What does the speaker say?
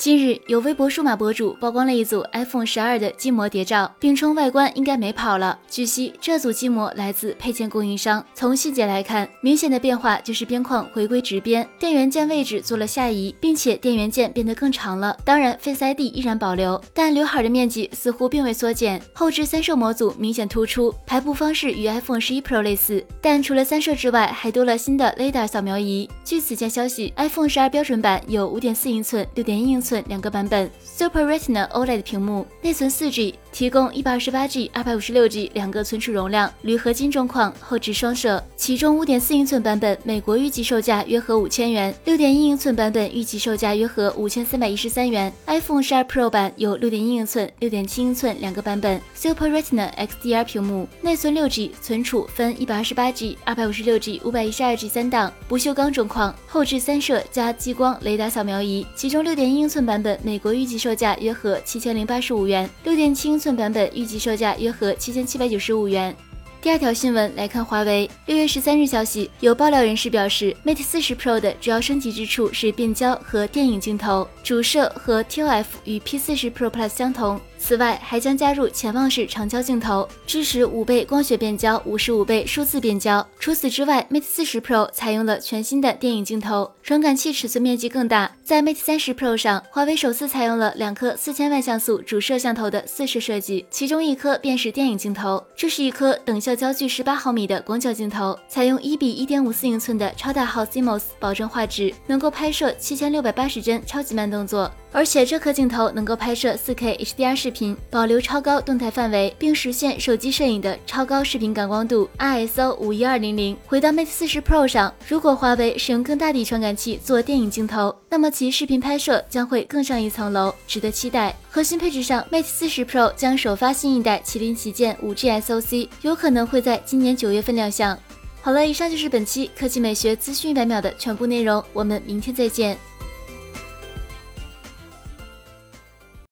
近日，有微博数码博主曝光了一组 iPhone 十二的机膜谍照，并称外观应该没跑了。据悉，这组机膜来自配件供应商。从细节来看，明显的变化就是边框回归直边，电源键位置做了下移，并且电源键变得更长了。当然，Face ID 依然保留，但刘海的面积似乎并未缩减。后置三摄模组明显突出，排布方式与 iPhone 十一 Pro 类似，但除了三摄之外，还多了新的 LiDAR 扫描仪。据此前消息，iPhone 十二标准版有五点四英寸、六点一英寸。寸两个版本，Super Retina OLED 屏幕，内存四 G。提供一百二十八 G、二百五十六 G 两个存储容量，铝合金中框，后置双摄。其中五点四英寸版本，美国预计售价约合五千元；六点一英寸版本预计售价约合五千三百一十三元。iPhone 十二 Pro 版有六点一英寸、六点七英寸两个版本，Super Retina XDR 屏幕，内存六 G，存储分一百二十八 G、二百五十六 G、五百一十二 G 三档，不锈钢中框，后置三摄加激光雷达扫描仪。其中六点英寸版本，美国预计售价约合七千零八十五元；六点七英寸版本预计售价约合七千七百九十五元。第二条新闻来看，华为六月十三日消息，有爆料人士表示，Mate 四十 Pro 的主要升级之处是变焦和电影镜头，主摄和 TOF 与 P 四十 Pro Plus 相同。此外，还将加入潜望式长焦镜头，支持五倍光学变焦、五十五倍数字变焦。除此之外，Mate 四十 Pro 采用了全新的电影镜头，传感器尺寸面积更大。在 Mate 三十 Pro 上，华为首次采用了两颗四千万像素主摄像头的四摄设计，其中一颗便是电影镜头。这是一颗等效焦距十八毫米的广角镜头，采用一比一点五四英寸的超大号 CMOS，保证画质，能够拍摄七千六百八十帧超级慢动作。而且这颗镜头能够拍摄 4K HDR 视视频，保留超高动态范围，并实现手机摄影的超高视频感光度 ISO 五一二零零。回到 Mate 四十 Pro 上，如果华为使用更大的传感器做电影镜头，那么其视频拍摄将会更上一层楼，值得期待。核心配置上，Mate 四十 Pro 将首发新一代麒麟旗舰 5G SoC，有可能会在今年九月份亮相。好了，以上就是本期科技美学资讯一百秒的全部内容，我们明天再见。